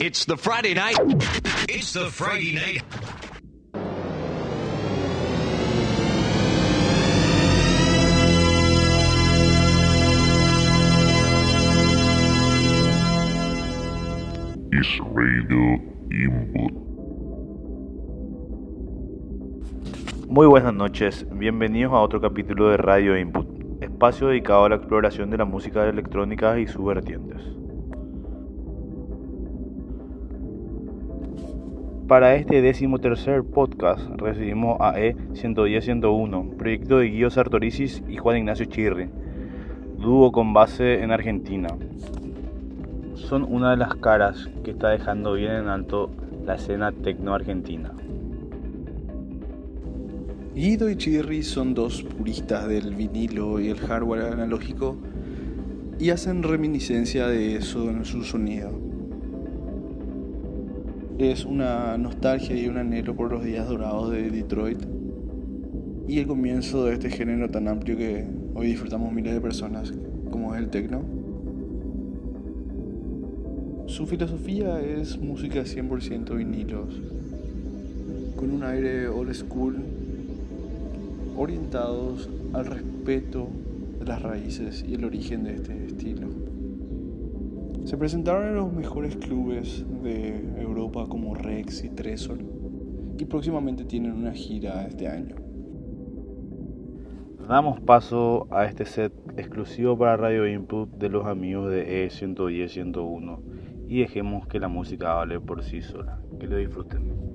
It's the Friday night. It's the Friday night. is Radio Input. Muy buenas noches, bienvenidos a otro capítulo de Radio Input, espacio dedicado a la exploración de la música electrónica y sus vertientes. Para este decimotercer podcast recibimos a E110-101, proyecto de Guido Sartoricis y Juan Ignacio Chirri, dúo con base en Argentina. Son una de las caras que está dejando bien en alto la escena tecno argentina. Guido y Chirri son dos puristas del vinilo y el hardware analógico y hacen reminiscencia de eso en su sonido. Es una nostalgia y un anhelo por los días dorados de Detroit y el comienzo de este género tan amplio que hoy disfrutamos miles de personas, como es el techno. Su filosofía es música 100% vinilos, con un aire old school, orientados al respeto de las raíces y el origen de este estilo. Se presentaron en los mejores clubes de Como Rex y Tresor y próximamente tienen una gira este año. Damos paso a este set exclusivo para Radio Input de los amigos de E110-101 y dejemos que la música hable por sí sola. Que lo disfruten.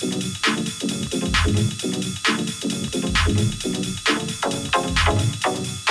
Thank you.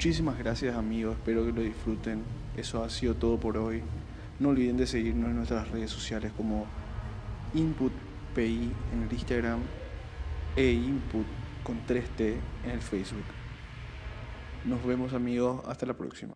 Muchísimas gracias amigos, espero que lo disfruten. Eso ha sido todo por hoy. No olviden de seguirnos en nuestras redes sociales como InputPI en el Instagram e Input con 3T en el Facebook. Nos vemos amigos, hasta la próxima.